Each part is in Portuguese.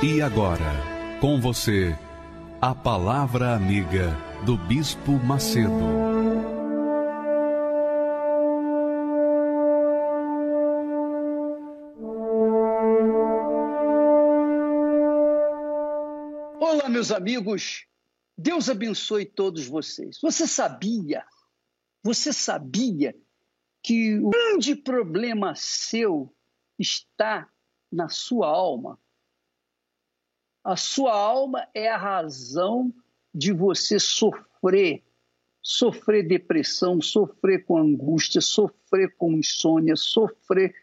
E agora, com você, a Palavra Amiga do Bispo Macedo. Olá, meus amigos. Deus abençoe todos vocês. Você sabia? Você sabia que o grande problema seu está na sua alma? A sua alma é a razão de você sofrer, sofrer depressão, sofrer com angústia, sofrer com insônia, sofrer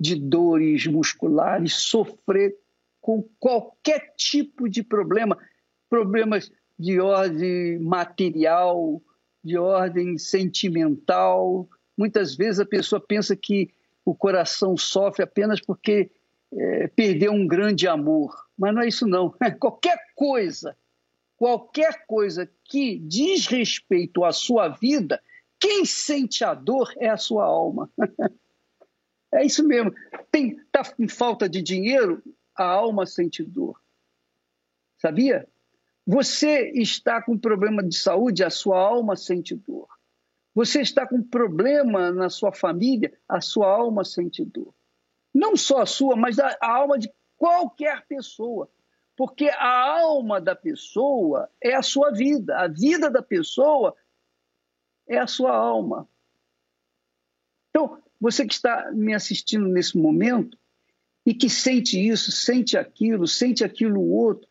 de dores musculares, sofrer com qualquer tipo de problema, problemas de ordem material, de ordem sentimental. Muitas vezes a pessoa pensa que o coração sofre apenas porque é, perdeu um grande amor. Mas não é isso, não. Qualquer coisa, qualquer coisa que diz respeito à sua vida, quem sente a dor é a sua alma. É isso mesmo. Está com falta de dinheiro, a alma sente dor. Sabia? Você está com problema de saúde, a sua alma sente dor. Você está com problema na sua família, a sua alma sente dor não só a sua, mas a, a alma de qualquer pessoa. Porque a alma da pessoa é a sua vida, a vida da pessoa é a sua alma. Então, você que está me assistindo nesse momento e que sente isso, sente aquilo, sente aquilo outro,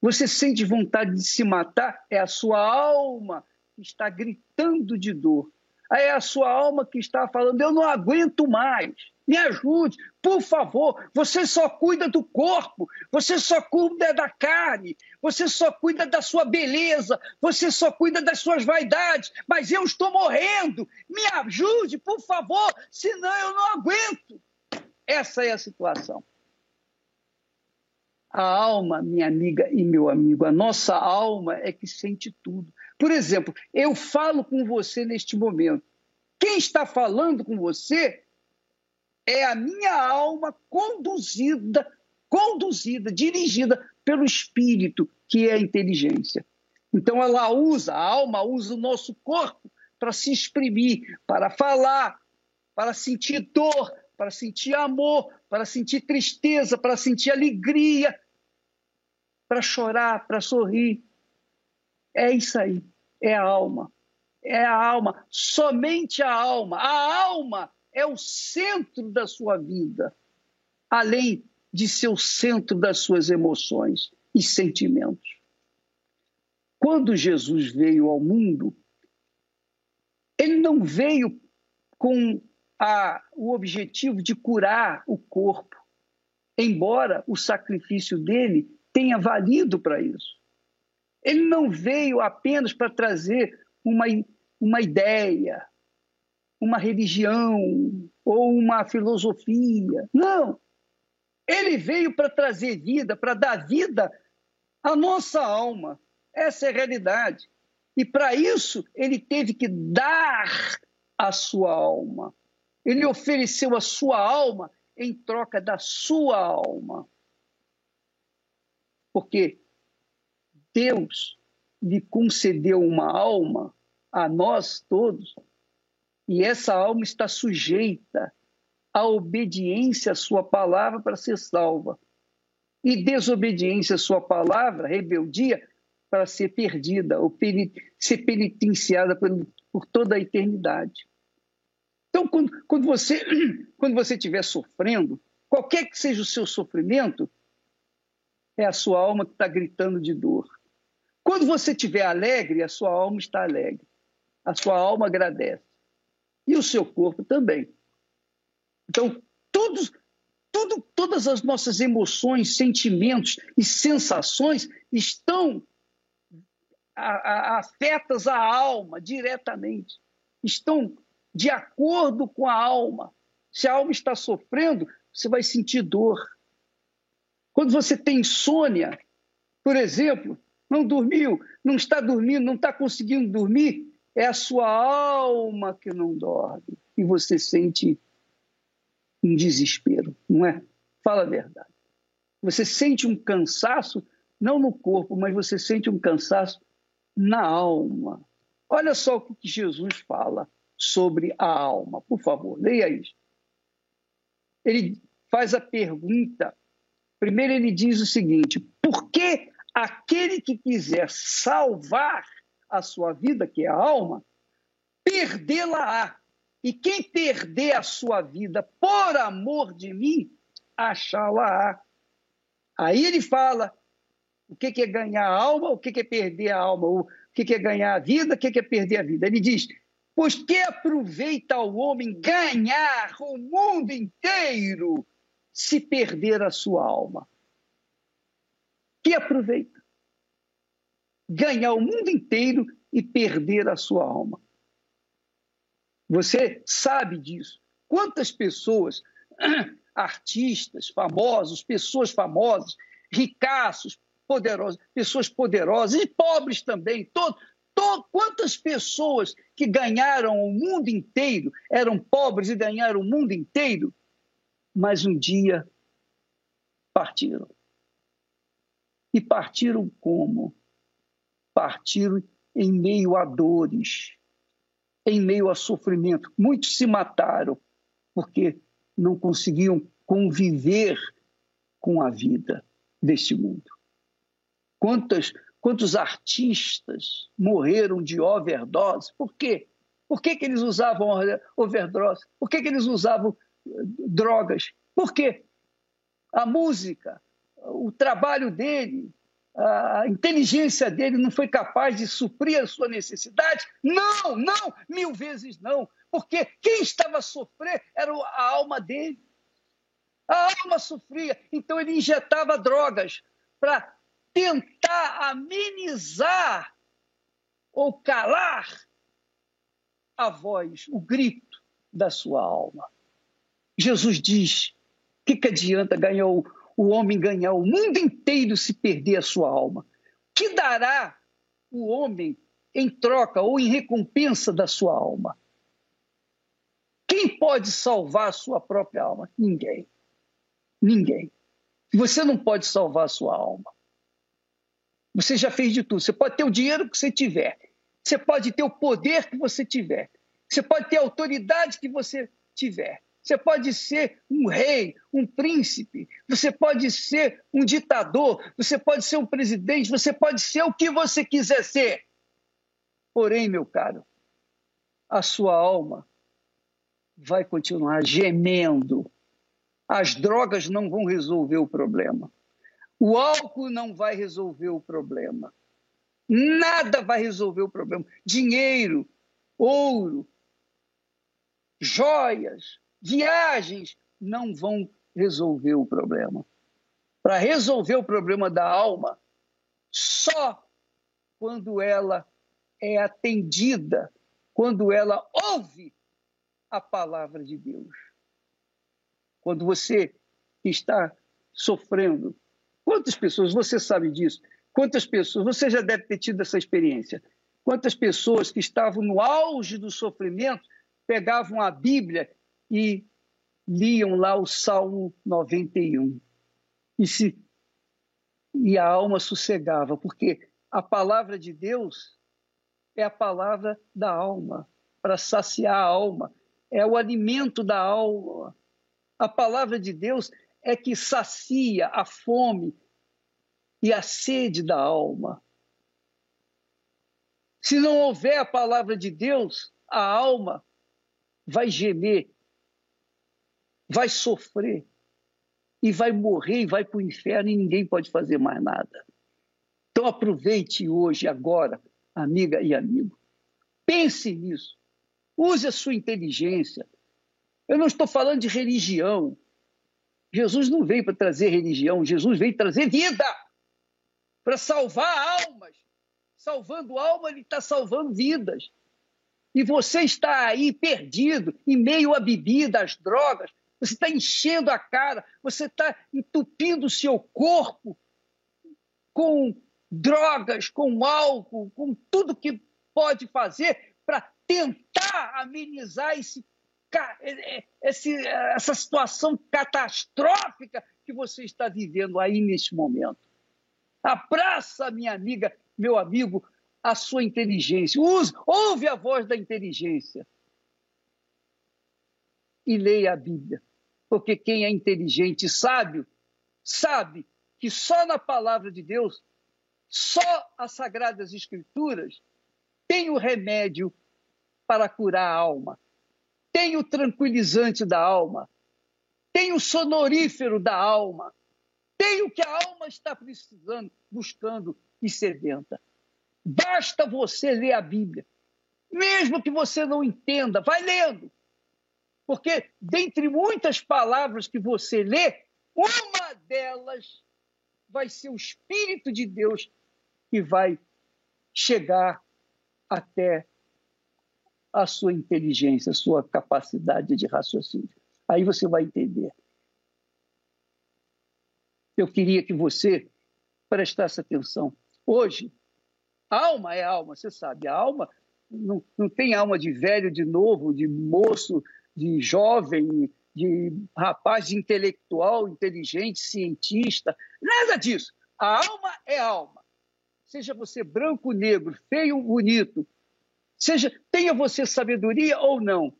você sente vontade de se matar, é a sua alma que está gritando de dor. É a sua alma que está falando: eu não aguento mais me ajude, por favor. Você só cuida do corpo, você só cuida da carne, você só cuida da sua beleza, você só cuida das suas vaidades, mas eu estou morrendo. Me ajude, por favor, senão eu não aguento. Essa é a situação. A alma, minha amiga e meu amigo, a nossa alma é que sente tudo. Por exemplo, eu falo com você neste momento. Quem está falando com você é a minha alma conduzida, conduzida, dirigida pelo espírito, que é a inteligência. Então ela usa, a alma usa o nosso corpo para se exprimir, para falar, para sentir dor, para sentir amor, para sentir tristeza, para sentir alegria, para chorar, para sorrir. É isso aí, é a alma. É a alma, somente a alma. A alma é o centro da sua vida, além de ser o centro das suas emoções e sentimentos. Quando Jesus veio ao mundo, ele não veio com a, o objetivo de curar o corpo, embora o sacrifício dele tenha valido para isso. Ele não veio apenas para trazer uma, uma ideia, uma religião ou uma filosofia. Não. Ele veio para trazer vida, para dar vida à nossa alma. Essa é a realidade. E para isso, ele teve que dar a sua alma. Ele ofereceu a sua alma em troca da sua alma. Porque Deus lhe concedeu uma alma a nós todos e essa alma está sujeita à obediência à sua palavra para ser salva. E desobediência à sua palavra, rebeldia, para ser perdida ou ser penitenciada por, por toda a eternidade. Então, quando, quando, você quando você estiver sofrendo, qualquer que seja o seu sofrimento, é a sua alma que está gritando de dor. Quando você estiver alegre, a sua alma está alegre. A sua alma agradece e o seu corpo também. Então, tudo, tudo, todas as nossas emoções, sentimentos e sensações estão a, a, afetas a alma diretamente, estão de acordo com a alma. Se a alma está sofrendo, você vai sentir dor. Quando você tem insônia, por exemplo, não dormiu, não está dormindo, não está conseguindo dormir, é a sua alma que não dorme e você sente um desespero, não é? Fala a verdade. Você sente um cansaço, não no corpo, mas você sente um cansaço na alma. Olha só o que Jesus fala sobre a alma. Por favor, leia isso. Ele faz a pergunta. Primeiro, ele diz o seguinte: por que aquele que quiser salvar a sua vida, que é a alma, perdê-la-á? E quem perder a sua vida por amor de mim, achá-la-á. Aí ele fala o que é ganhar a alma, o que é perder a alma, o que é ganhar a vida, o que é perder a vida. Ele diz: Pois que aproveita o homem ganhar o mundo inteiro se perder a sua alma? Que aproveita? Ganhar o mundo inteiro e perder a sua alma. Você sabe disso. Quantas pessoas, artistas famosos, pessoas famosas, ricaços, poderosos, pessoas poderosas e pobres também, todo, quantas pessoas que ganharam o mundo inteiro, eram pobres e ganharam o mundo inteiro, mas um dia partiram. E partiram como? Partiram em meio a dores, em meio a sofrimento. Muitos se mataram porque não conseguiam conviver com a vida deste mundo. Quantas, quantos artistas morreram de overdose? Por quê? Por que, que eles usavam overdose? Por que, que eles usavam drogas? Por quê? A música, o trabalho dele, a inteligência dele não foi capaz de suprir a sua necessidade? Não, não, mil vezes não. Porque quem estava a sofrer era a alma dele. A alma sofria, então ele injetava drogas para tentar amenizar ou calar a voz, o grito da sua alma. Jesus diz: o que, que adianta ganhar o, o homem ganhar o mundo inteiro se perder a sua alma? Que dará o homem em troca ou em recompensa da sua alma? Quem pode salvar a sua própria alma? Ninguém. Ninguém. Você não pode salvar a sua alma. Você já fez de tudo. Você pode ter o dinheiro que você tiver. Você pode ter o poder que você tiver. Você pode ter a autoridade que você tiver. Você pode ser um rei, um príncipe, você pode ser um ditador, você pode ser um presidente, você pode ser o que você quiser ser. Porém, meu caro, a sua alma vai continuar gemendo. As drogas não vão resolver o problema. O álcool não vai resolver o problema. Nada vai resolver o problema. Dinheiro, ouro, joias, Viagens não vão resolver o problema. Para resolver o problema da alma, só quando ela é atendida, quando ela ouve a palavra de Deus. Quando você está sofrendo, quantas pessoas, você sabe disso, quantas pessoas, você já deve ter tido essa experiência, quantas pessoas que estavam no auge do sofrimento pegavam a Bíblia e liam lá o Salmo 91. E, se, e a alma sossegava, porque a palavra de Deus é a palavra da alma, para saciar a alma, é o alimento da alma. A palavra de Deus é que sacia a fome e a sede da alma. Se não houver a palavra de Deus, a alma vai gemer vai sofrer e vai morrer e vai para o inferno e ninguém pode fazer mais nada. Então aproveite hoje, agora, amiga e amigo. Pense nisso. Use a sua inteligência. Eu não estou falando de religião. Jesus não veio para trazer religião, Jesus veio trazer vida, para salvar almas. Salvando alma, ele está salvando vidas. E você está aí perdido, em meio à bebida, às drogas, você está enchendo a cara, você está entupindo o seu corpo com drogas, com álcool, com tudo que pode fazer para tentar amenizar esse, esse, essa situação catastrófica que você está vivendo aí neste momento. Abraça, minha amiga, meu amigo, a sua inteligência. Use, ouve a voz da inteligência. E leia a Bíblia. Porque quem é inteligente e sábio, sabe que só na palavra de Deus, só as Sagradas Escrituras, tem o remédio para curar a alma, tem o tranquilizante da alma, tem o sonorífero da alma, tem o que a alma está precisando, buscando e sedenta. Basta você ler a Bíblia. Mesmo que você não entenda, vai lendo. Porque, dentre muitas palavras que você lê, uma delas vai ser o Espírito de Deus que vai chegar até a sua inteligência, a sua capacidade de raciocínio. Aí você vai entender. Eu queria que você prestasse atenção. Hoje, Alma é alma, você sabe. A alma não, não tem alma de velho, de novo, de moço, de jovem, de rapaz intelectual, inteligente, cientista. Nada disso. A alma é alma. Seja você branco, negro, feio, bonito, seja tenha você sabedoria ou não,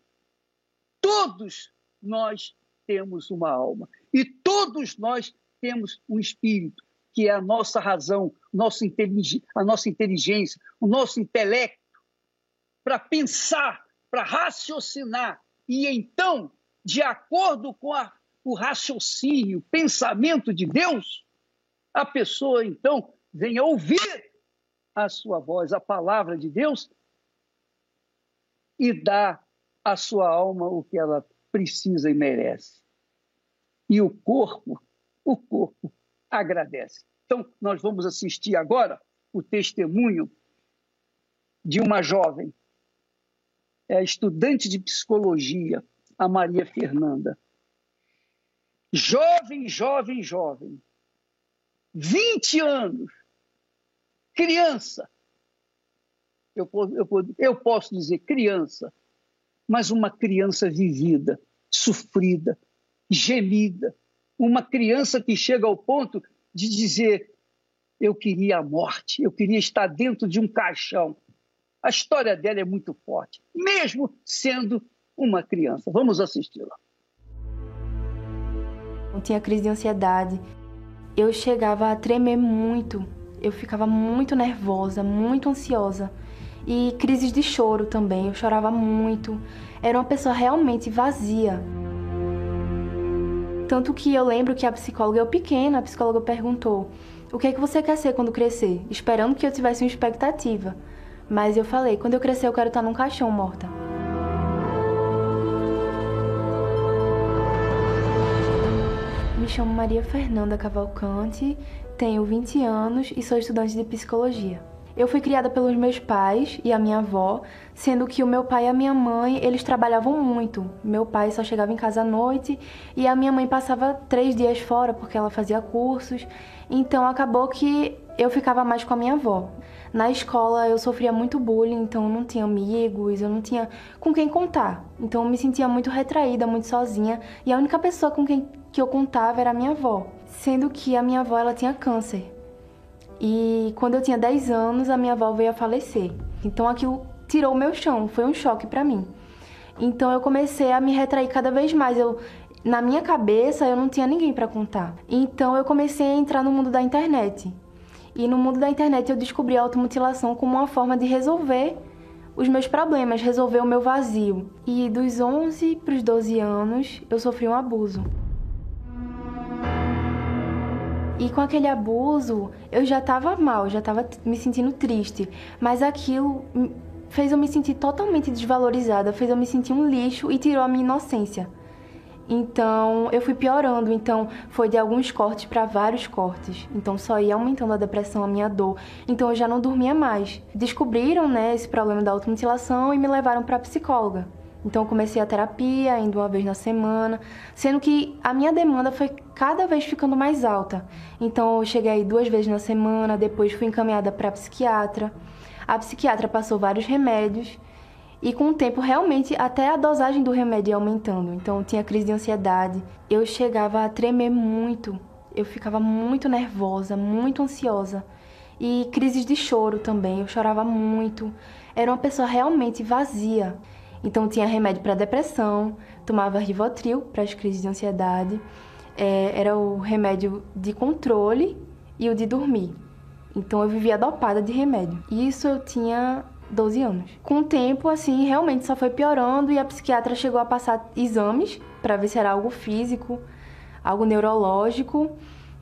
todos nós temos uma alma e todos nós temos um espírito que é a nossa razão, nosso a nossa inteligência, o nosso intelecto, para pensar, para raciocinar. E então, de acordo com a, o raciocínio, o pensamento de Deus, a pessoa então vem ouvir a sua voz, a palavra de Deus, e dá à sua alma o que ela precisa e merece. E o corpo, o corpo agradece. Então, nós vamos assistir agora o testemunho de uma jovem, é estudante de psicologia, a Maria Fernanda. Jovem, jovem, jovem. 20 anos. Criança. Eu, eu, eu posso dizer criança, mas uma criança vivida, sofrida, gemida, uma criança que chega ao ponto de dizer: eu queria a morte, eu queria estar dentro de um caixão. A história dela é muito forte, mesmo sendo uma criança. Vamos assisti-la. Eu tinha crise de ansiedade. Eu chegava a tremer muito. Eu ficava muito nervosa, muito ansiosa. E crises de choro também. Eu chorava muito. Era uma pessoa realmente vazia. Tanto que eu lembro que a psicóloga, eu pequena, a psicóloga perguntou: O que é que você quer ser quando crescer? Esperando que eu tivesse uma expectativa. Mas eu falei: Quando eu crescer, eu quero estar num caixão morta. Me chamo Maria Fernanda Cavalcante, tenho 20 anos e sou estudante de psicologia. Eu fui criada pelos meus pais e a minha avó, sendo que o meu pai e a minha mãe, eles trabalhavam muito. Meu pai só chegava em casa à noite e a minha mãe passava três dias fora porque ela fazia cursos. Então acabou que eu ficava mais com a minha avó. Na escola eu sofria muito bullying, então eu não tinha amigos, eu não tinha com quem contar. Então eu me sentia muito retraída, muito sozinha, e a única pessoa com quem que eu contava era a minha avó, sendo que a minha avó ela tinha câncer. E quando eu tinha 10 anos, a minha avó veio a falecer. Então aquilo tirou o meu chão, foi um choque para mim. Então eu comecei a me retrair cada vez mais. Eu na minha cabeça eu não tinha ninguém para contar. Então eu comecei a entrar no mundo da internet. E no mundo da internet eu descobri a automutilação como uma forma de resolver os meus problemas, resolver o meu vazio. E dos 11 para os 12 anos eu sofri um abuso. E com aquele abuso, eu já estava mal, já estava me sentindo triste. Mas aquilo fez eu me sentir totalmente desvalorizada, fez eu me sentir um lixo e tirou a minha inocência. Então eu fui piorando, então foi de alguns cortes para vários cortes. Então só ia aumentando a depressão, a minha dor. Então eu já não dormia mais. Descobriram, né, esse problema da automutilação e me levaram para psicóloga. Então eu comecei a terapia, indo uma vez na semana, sendo que a minha demanda foi cada vez ficando mais alta. Então eu cheguei aí duas vezes na semana, depois fui encaminhada para psiquiatra. A psiquiatra passou vários remédios e com o tempo realmente até a dosagem do remédio ia aumentando. Então tinha crise de ansiedade, eu chegava a tremer muito, eu ficava muito nervosa, muito ansiosa. E crises de choro também, eu chorava muito. Era uma pessoa realmente vazia. Então tinha remédio para depressão, tomava Rivotril para as crises de ansiedade, é, era o remédio de controle e o de dormir. Então eu vivia dopada de remédio. E isso eu tinha 12 anos. Com o tempo, assim, realmente só foi piorando e a psiquiatra chegou a passar exames para ver se era algo físico, algo neurológico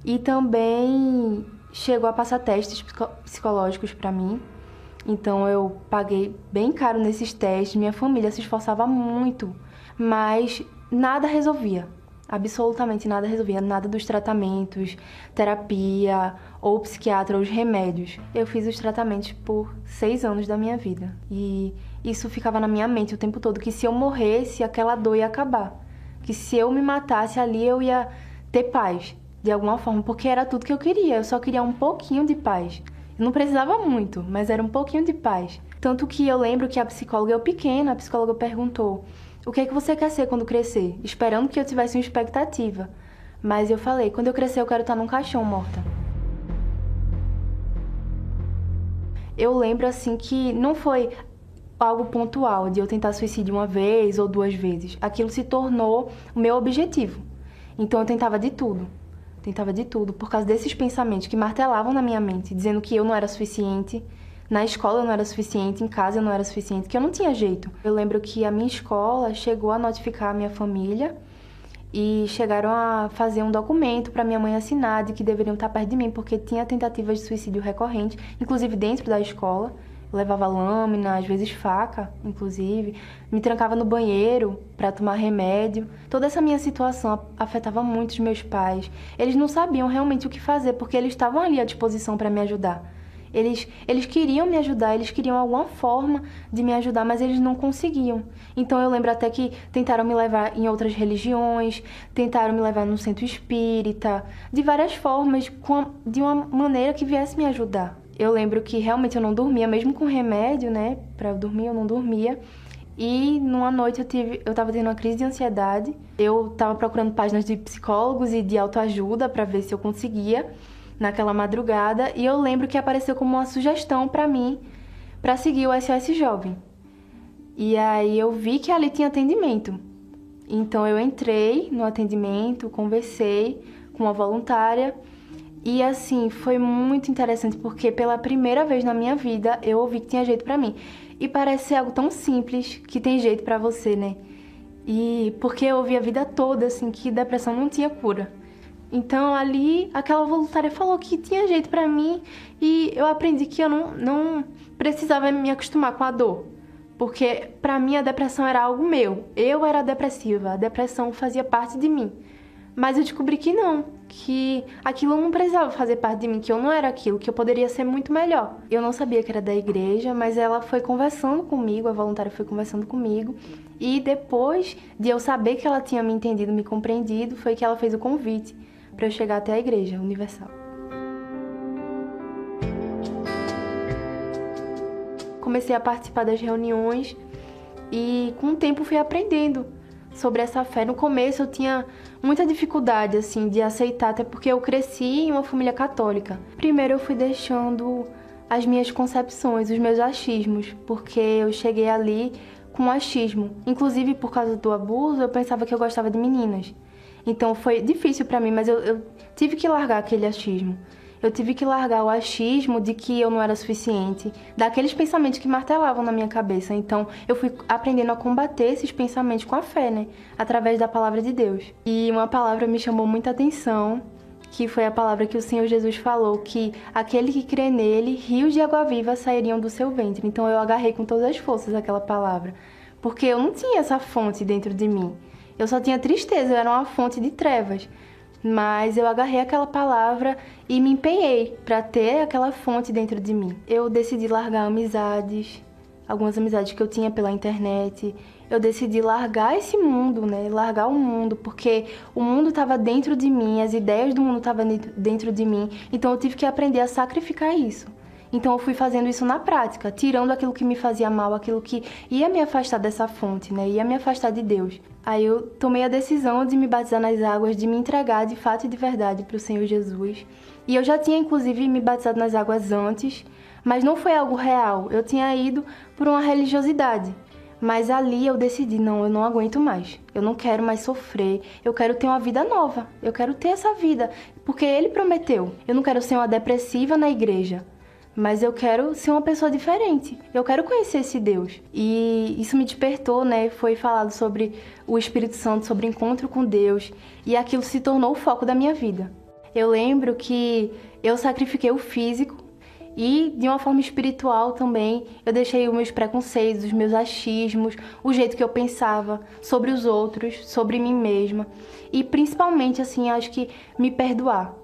e também chegou a passar testes psicológicos para mim então eu paguei bem caro nesses testes, minha família se esforçava muito, mas nada resolvia. Absolutamente nada resolvia, nada dos tratamentos, terapia ou psiquiatra ou os remédios. Eu fiz os tratamentos por seis anos da minha vida e isso ficava na minha mente o tempo todo que se eu morresse aquela dor ia acabar, que se eu me matasse ali eu ia ter paz de alguma forma, porque era tudo que eu queria. Eu só queria um pouquinho de paz. Não precisava muito, mas era um pouquinho de paz. Tanto que eu lembro que a psicóloga, eu pequena, a psicóloga perguntou: O que é que você quer ser quando crescer? Esperando que eu tivesse uma expectativa. Mas eu falei: Quando eu crescer, eu quero estar num caixão morta. Eu lembro assim que não foi algo pontual de eu tentar suicídio uma vez ou duas vezes. Aquilo se tornou o meu objetivo. Então eu tentava de tudo tentava de tudo por causa desses pensamentos que martelavam na minha mente, dizendo que eu não era suficiente, na escola eu não era suficiente, em casa eu não era suficiente, que eu não tinha jeito. Eu lembro que a minha escola chegou a notificar a minha família e chegaram a fazer um documento para minha mãe assinar de que deveriam estar perto de mim porque tinha tentativas de suicídio recorrente, inclusive dentro da escola levava lâmina, às vezes faca, inclusive, me trancava no banheiro para tomar remédio. Toda essa minha situação afetava muito os meus pais. Eles não sabiam realmente o que fazer porque eles estavam ali à disposição para me ajudar. Eles, eles queriam me ajudar, eles queriam alguma forma de me ajudar, mas eles não conseguiam. Então eu lembro até que tentaram me levar em outras religiões, tentaram me levar no centro espírita, de várias formas, de uma maneira que viesse me ajudar eu lembro que realmente eu não dormia, mesmo com remédio, né? Pra dormir, eu não dormia. E numa noite eu tive, eu tava tendo uma crise de ansiedade. Eu tava procurando páginas de psicólogos e de autoajuda para ver se eu conseguia naquela madrugada, e eu lembro que apareceu como uma sugestão para mim para seguir o SOS Jovem. E aí eu vi que ali tinha atendimento. Então eu entrei no atendimento, conversei com uma voluntária e assim, foi muito interessante porque pela primeira vez na minha vida eu ouvi que tinha jeito para mim. E parece ser algo tão simples que tem jeito para você, né? E porque eu ouvi a vida toda assim que depressão não tinha cura. Então ali aquela voluntária falou que tinha jeito para mim e eu aprendi que eu não, não precisava me acostumar com a dor. Porque para mim a depressão era algo meu. Eu era depressiva, a depressão fazia parte de mim. Mas eu descobri que não, que aquilo não precisava fazer parte de mim, que eu não era aquilo, que eu poderia ser muito melhor. Eu não sabia que era da igreja, mas ela foi conversando comigo, a voluntária foi conversando comigo, e depois de eu saber que ela tinha me entendido, me compreendido, foi que ela fez o convite para eu chegar até a igreja universal. Comecei a participar das reuniões e com o tempo fui aprendendo sobre essa fé. No começo eu tinha muita dificuldade assim de aceitar, até porque eu cresci em uma família católica. Primeiro eu fui deixando as minhas concepções, os meus achismos, porque eu cheguei ali com achismo. Inclusive por causa do abuso, eu pensava que eu gostava de meninas. Então foi difícil para mim, mas eu, eu tive que largar aquele achismo eu tive que largar o achismo de que eu não era suficiente, daqueles pensamentos que martelavam na minha cabeça. Então, eu fui aprendendo a combater esses pensamentos com a fé, né? Através da palavra de Deus. E uma palavra me chamou muita atenção, que foi a palavra que o Senhor Jesus falou, que aquele que crê nele, rios de água viva sairiam do seu ventre. Então, eu agarrei com todas as forças aquela palavra, porque eu não tinha essa fonte dentro de mim. Eu só tinha tristeza, eu era uma fonte de trevas. Mas eu agarrei aquela palavra e me empenhei para ter aquela fonte dentro de mim. Eu decidi largar amizades, algumas amizades que eu tinha pela internet. Eu decidi largar esse mundo, né? Largar o mundo, porque o mundo estava dentro de mim, as ideias do mundo estavam dentro de mim. Então eu tive que aprender a sacrificar isso. Então eu fui fazendo isso na prática, tirando aquilo que me fazia mal, aquilo que ia me afastar dessa fonte, né? Ia me afastar de Deus. Aí eu tomei a decisão de me batizar nas águas, de me entregar de fato e de verdade para o Senhor Jesus. E eu já tinha inclusive me batizado nas águas antes, mas não foi algo real. Eu tinha ido por uma religiosidade. Mas ali eu decidi, não, eu não aguento mais. Eu não quero mais sofrer. Eu quero ter uma vida nova. Eu quero ter essa vida, porque ele prometeu. Eu não quero ser uma depressiva na igreja mas eu quero ser uma pessoa diferente. Eu quero conhecer esse Deus. E isso me despertou, né? Foi falado sobre o Espírito Santo, sobre encontro com Deus, e aquilo se tornou o foco da minha vida. Eu lembro que eu sacrifiquei o físico e de uma forma espiritual também, eu deixei os meus preconceitos, os meus achismos, o jeito que eu pensava sobre os outros, sobre mim mesma. E principalmente, assim, acho que me perdoar.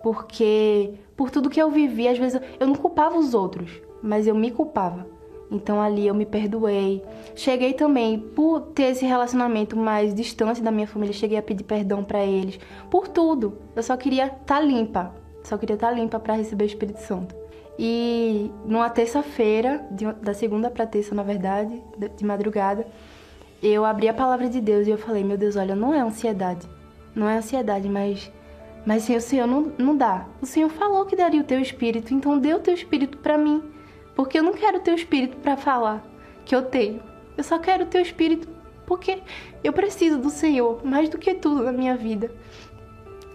Porque por tudo que eu vivi, às vezes eu não culpava os outros, mas eu me culpava. Então ali eu me perdoei. Cheguei também por ter esse relacionamento mais distante da minha família, cheguei a pedir perdão para eles por tudo. Eu só queria estar tá limpa, só queria estar tá limpa para receber o Espírito Santo. E numa terça-feira, da segunda para terça, na verdade, de madrugada, eu abri a palavra de Deus e eu falei: Meu Deus, olha, não é ansiedade, não é ansiedade, mas mas o Senhor não, não dá. O Senhor falou que daria o teu espírito, então dê o teu espírito para mim. Porque eu não quero o teu espírito para falar que eu tenho. Eu só quero o teu espírito porque eu preciso do Senhor mais do que tudo na minha vida.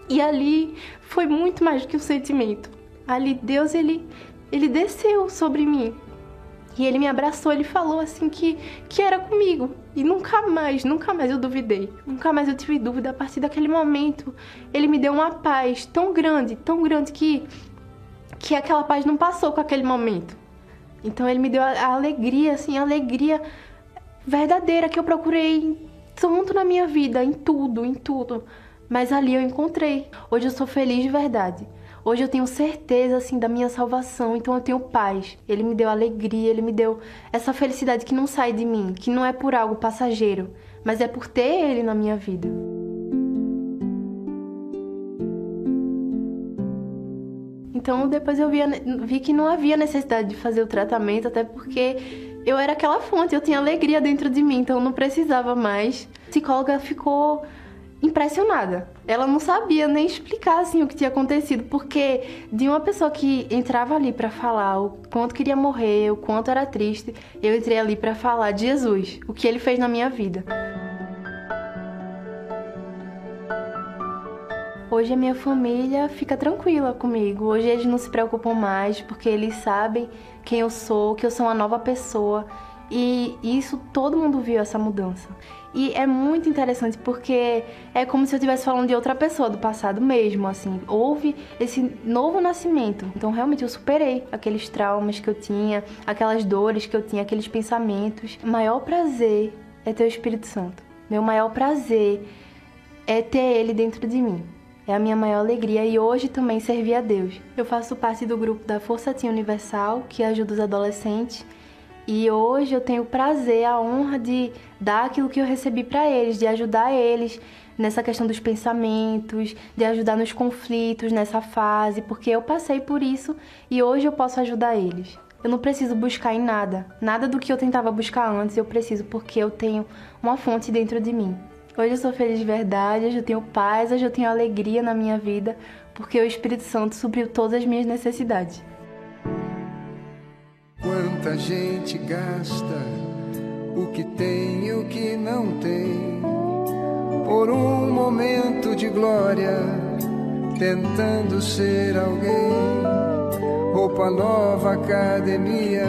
E ali foi muito mais do que um sentimento. Ali Deus ele ele desceu sobre mim e ele me abraçou, ele falou assim que, que era comigo. E nunca mais, nunca mais eu duvidei. Nunca mais eu tive dúvida. A partir daquele momento, ele me deu uma paz tão grande, tão grande que, que aquela paz não passou com aquele momento. Então ele me deu a, alegria, assim, a alegria verdadeira que eu procurei tanto na minha vida, em tudo, em tudo. Mas ali eu encontrei. Hoje eu sou feliz de verdade. Hoje eu tenho certeza assim da minha salvação, então eu tenho paz. Ele me deu alegria, ele me deu essa felicidade que não sai de mim, que não é por algo passageiro, mas é por ter ele na minha vida. Então depois eu vi, vi que não havia necessidade de fazer o tratamento, até porque eu era aquela fonte, eu tinha alegria dentro de mim, então não precisava mais. A psicóloga ficou impressionada. Ela não sabia nem explicar assim o que tinha acontecido, porque de uma pessoa que entrava ali para falar o quanto queria morrer, o quanto era triste, eu entrei ali para falar de Jesus, o que ele fez na minha vida. Hoje a minha família fica tranquila comigo. Hoje eles não se preocupam mais porque eles sabem quem eu sou, que eu sou uma nova pessoa. E isso todo mundo viu essa mudança. E é muito interessante porque é como se eu estivesse falando de outra pessoa do passado mesmo, assim. Houve esse novo nascimento. Então, realmente, eu superei aqueles traumas que eu tinha, aquelas dores que eu tinha, aqueles pensamentos. O maior prazer é ter o Espírito Santo. Meu maior prazer é ter ele dentro de mim. É a minha maior alegria e hoje também servir a Deus. Eu faço parte do grupo da Força Teen Universal, que ajuda os adolescentes e hoje eu tenho o prazer, a honra de dar aquilo que eu recebi para eles, de ajudar eles nessa questão dos pensamentos, de ajudar nos conflitos nessa fase, porque eu passei por isso e hoje eu posso ajudar eles. Eu não preciso buscar em nada. Nada do que eu tentava buscar antes eu preciso, porque eu tenho uma fonte dentro de mim. Hoje eu sou feliz de verdade, hoje eu tenho paz, hoje eu tenho alegria na minha vida, porque o Espírito Santo supriu todas as minhas necessidades. Quanta gente gasta o que tem e o que não tem por um momento de glória, tentando ser alguém. Roupa nova, academia,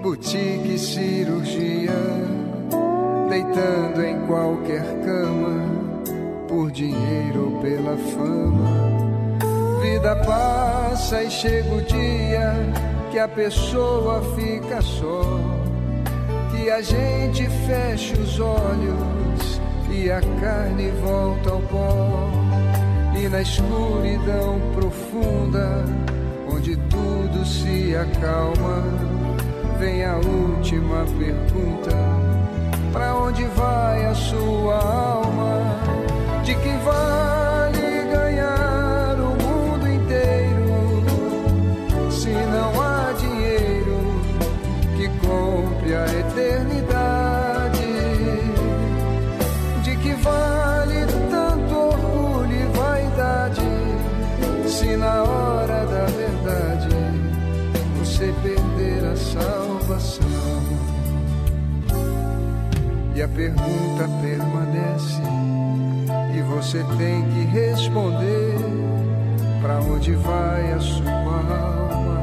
boutique, cirurgia, deitando em qualquer cama por dinheiro ou pela fama. Vida passa e chega o dia que a pessoa fica só, que a gente fecha os olhos e a carne volta ao pó. E na escuridão profunda, onde tudo se acalma, vem a última pergunta: para onde vai a sua alma? De que vale E a pergunta permanece e você tem que responder para onde vai a sua alma?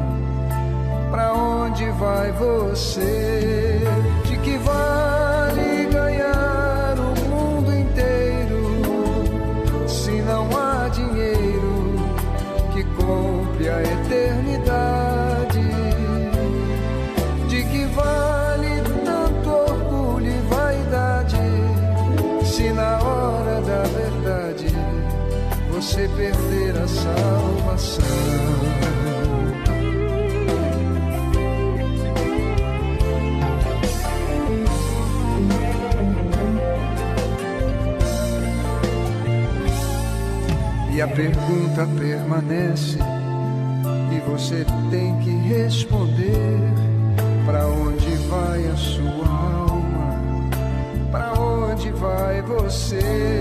Para onde vai você? De que vale a pergunta permanece e você tem que responder para onde vai a sua alma? Para onde vai você?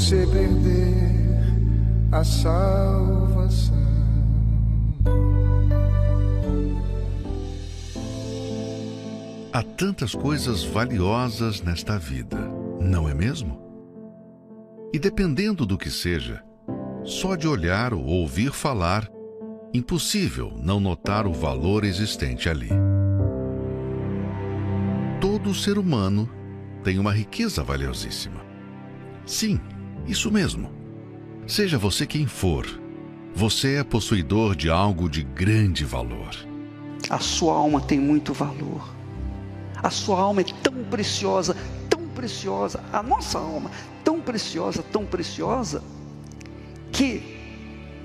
Você perder a salvação? Há tantas coisas valiosas nesta vida, não é mesmo? E dependendo do que seja, só de olhar ou ouvir falar, impossível não notar o valor existente ali. Todo ser humano tem uma riqueza valiosíssima. Sim, isso mesmo. Seja você quem for, você é possuidor de algo de grande valor. A sua alma tem muito valor. A sua alma é tão preciosa, tão preciosa, a nossa alma tão preciosa, tão preciosa, que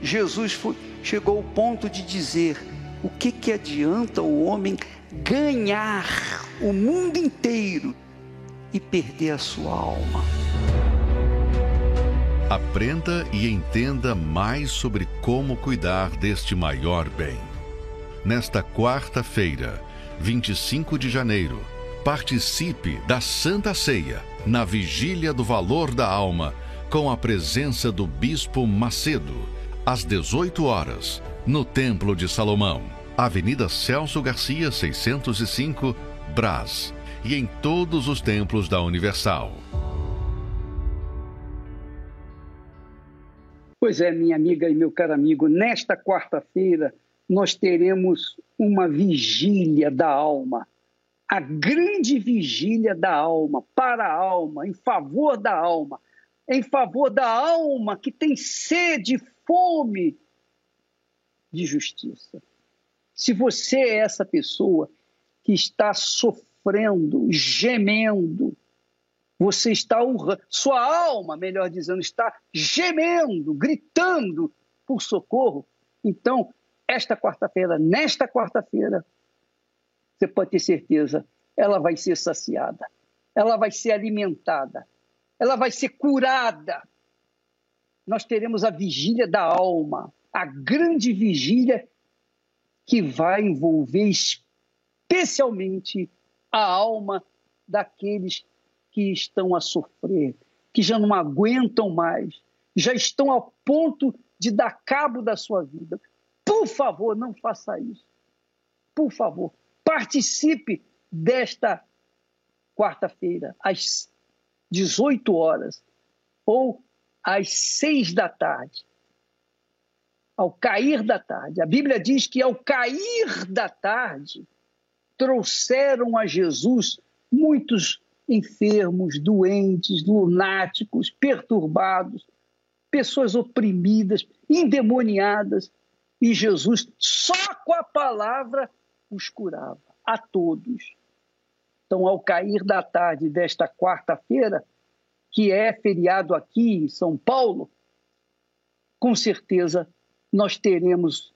Jesus foi- chegou ao ponto de dizer: o que, que adianta o homem ganhar o mundo inteiro e perder a sua alma? Aprenda e entenda mais sobre como cuidar deste maior bem. Nesta quarta-feira, 25 de janeiro, participe da Santa Ceia, na Vigília do Valor da Alma, com a presença do Bispo Macedo, às 18 horas, no Templo de Salomão, Avenida Celso Garcia, 605, Brás, e em todos os templos da Universal. Pois é, minha amiga e meu caro amigo, nesta quarta-feira nós teremos uma vigília da alma, a grande vigília da alma, para a alma, em favor da alma, em favor da alma que tem sede, fome de justiça. Se você é essa pessoa que está sofrendo, gemendo, você está honrando, sua alma, melhor dizendo, está gemendo, gritando por socorro. Então, esta quarta-feira, nesta quarta-feira, você pode ter certeza, ela vai ser saciada, ela vai ser alimentada, ela vai ser curada. Nós teremos a vigília da alma, a grande vigília que vai envolver especialmente a alma daqueles que estão a sofrer, que já não aguentam mais, já estão ao ponto de dar cabo da sua vida. Por favor, não faça isso. Por favor, participe desta quarta-feira, às 18 horas ou às 6 da tarde. ao cair da tarde. A Bíblia diz que ao cair da tarde trouxeram a Jesus muitos enfermos, doentes, lunáticos, perturbados, pessoas oprimidas, endemoniadas, e Jesus só com a palavra os curava a todos. Então, ao cair da tarde desta quarta-feira, que é feriado aqui em São Paulo, com certeza nós teremos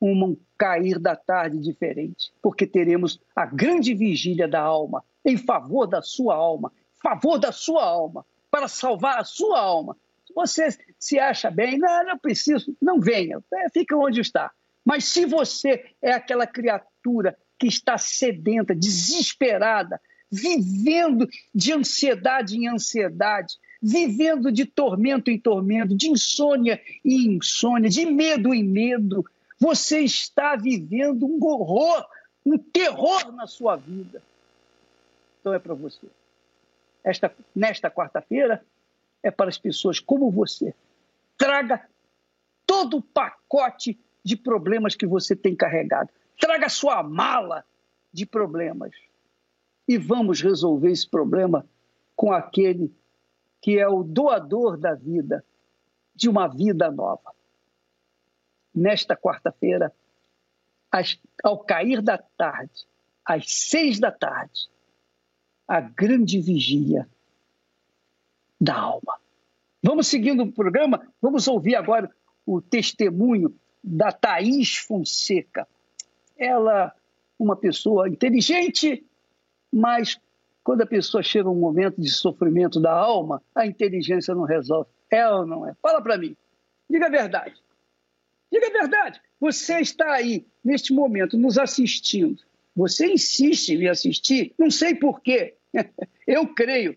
um cair da tarde diferente, porque teremos a grande vigília da alma, em favor da sua alma, favor da sua alma, para salvar a sua alma. Se você se acha bem, não, não preciso, não venha, é, fica onde está. Mas se você é aquela criatura que está sedenta, desesperada, vivendo de ansiedade em ansiedade, vivendo de tormento em tormento, de insônia em insônia, de medo em medo, você está vivendo um horror, um terror na sua vida. Então é para você. Esta, nesta quarta-feira é para as pessoas como você. Traga todo o pacote de problemas que você tem carregado. Traga sua mala de problemas. E vamos resolver esse problema com aquele que é o doador da vida, de uma vida nova nesta quarta-feira, ao cair da tarde, às seis da tarde, a grande vigília da alma. Vamos seguindo o programa, vamos ouvir agora o testemunho da Thaís Fonseca. Ela, uma pessoa inteligente, mas quando a pessoa chega a um momento de sofrimento da alma, a inteligência não resolve. É ou não é? Fala para mim. Diga a verdade. Diga a verdade. Você está aí, neste momento, nos assistindo. Você insiste em me assistir, não sei porquê. Eu creio,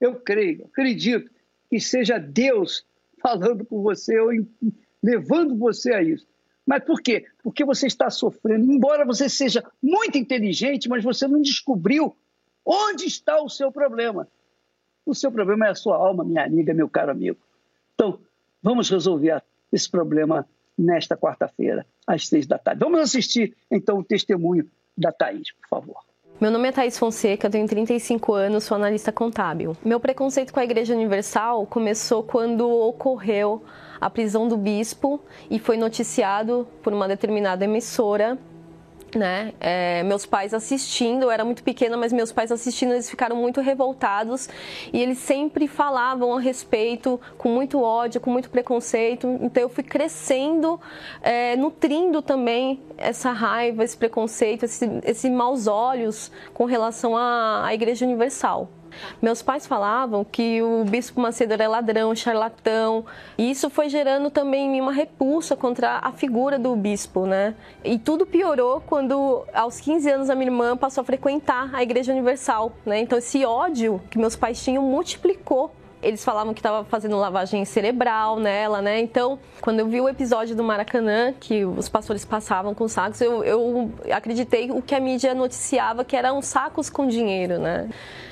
eu creio, acredito que seja Deus falando com você ou levando você a isso. Mas por quê? Porque você está sofrendo. Embora você seja muito inteligente, mas você não descobriu onde está o seu problema. O seu problema é a sua alma, minha amiga, meu caro amigo. Então, vamos resolver esse problema nesta quarta-feira, às seis da tarde. Vamos assistir, então, o testemunho da Thaís, por favor. Meu nome é Thaís Fonseca, tenho 35 anos, sou analista contábil. Meu preconceito com a Igreja Universal começou quando ocorreu a prisão do bispo e foi noticiado por uma determinada emissora né? É, meus pais assistindo, eu era muito pequena, mas meus pais assistindo, eles ficaram muito revoltados e eles sempre falavam a respeito com muito ódio, com muito preconceito. Então eu fui crescendo, é, nutrindo também essa raiva, esse preconceito, esse, esse maus olhos com relação à, à Igreja Universal. Meus pais falavam que o bispo Macedo era ladrão, charlatão, e isso foi gerando também uma repulsa contra a figura do bispo, né? E tudo piorou quando, aos 15 anos, a minha irmã passou a frequentar a Igreja Universal, né? Então, esse ódio que meus pais tinham multiplicou eles falavam que estava fazendo lavagem cerebral nela, né? Então, quando eu vi o episódio do Maracanã, que os pastores passavam com sacos, eu, eu acreditei o que a mídia noticiava, que eram sacos com dinheiro, né?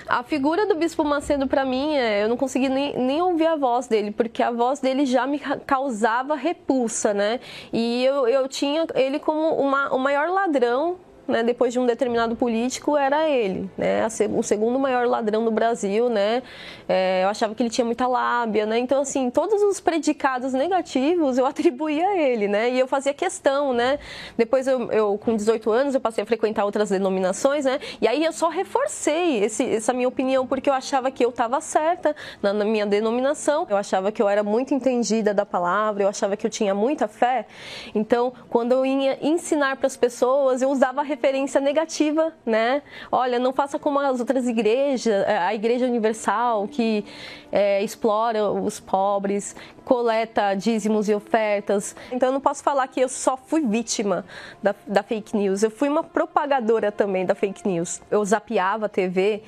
A figura do Bispo Macedo, para mim, é, eu não consegui nem, nem ouvir a voz dele, porque a voz dele já me causava repulsa, né? E eu, eu tinha ele como uma, o maior ladrão né, depois de um determinado político, era ele, né, o segundo maior ladrão do Brasil, né, é, eu achava que ele tinha muita lábia, né, então assim, todos os predicados negativos eu atribuía a ele, né, e eu fazia questão, né, depois eu, eu com 18 anos eu passei a frequentar outras denominações, né, e aí eu só reforcei esse, essa minha opinião, porque eu achava que eu estava certa na, na minha denominação, eu achava que eu era muito entendida da palavra, eu achava que eu tinha muita fé, então quando eu ia ensinar para as pessoas, eu usava referência negativa, né? Olha, não faça como as outras igrejas, é, a Igreja Universal, que é, explora os pobres, coleta dízimos e ofertas. Então, eu não posso falar que eu só fui vítima da, da fake news, eu fui uma propagadora também da fake news. Eu zapeava a TV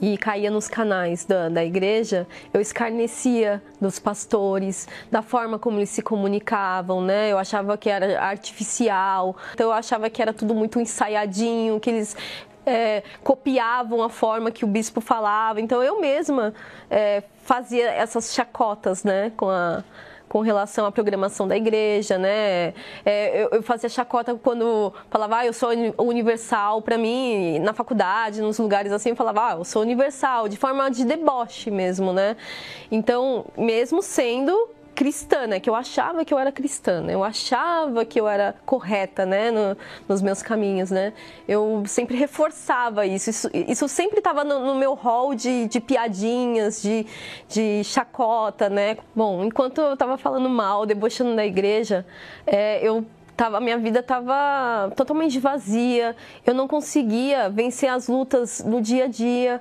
e caía nos canais da, da igreja, eu escarnecia dos pastores, da forma como eles se comunicavam, né? Eu achava que era artificial, então eu achava que era tudo muito ensaiadinho, que eles é, copiavam a forma que o bispo falava. Então eu mesma é, fazia essas chacotas, né, com a com relação à programação da igreja, né? É, eu, eu, fazia chacota quando falava, ah, eu sou universal. Para mim, na faculdade, nos lugares assim, eu falava, ah, eu sou universal, de forma de deboche mesmo, né? Então, mesmo sendo cristã, né? Que eu achava que eu era cristã, né? Eu achava que eu era correta, né? No, nos meus caminhos, né? Eu sempre reforçava isso. Isso, isso sempre estava no, no, meu hall de, de piadinhas, de, de chacota, né? Bom, enquanto eu estava falando mal, debochando da igreja, é, eu tava, minha vida estava totalmente vazia, eu não conseguia vencer as lutas do dia a dia,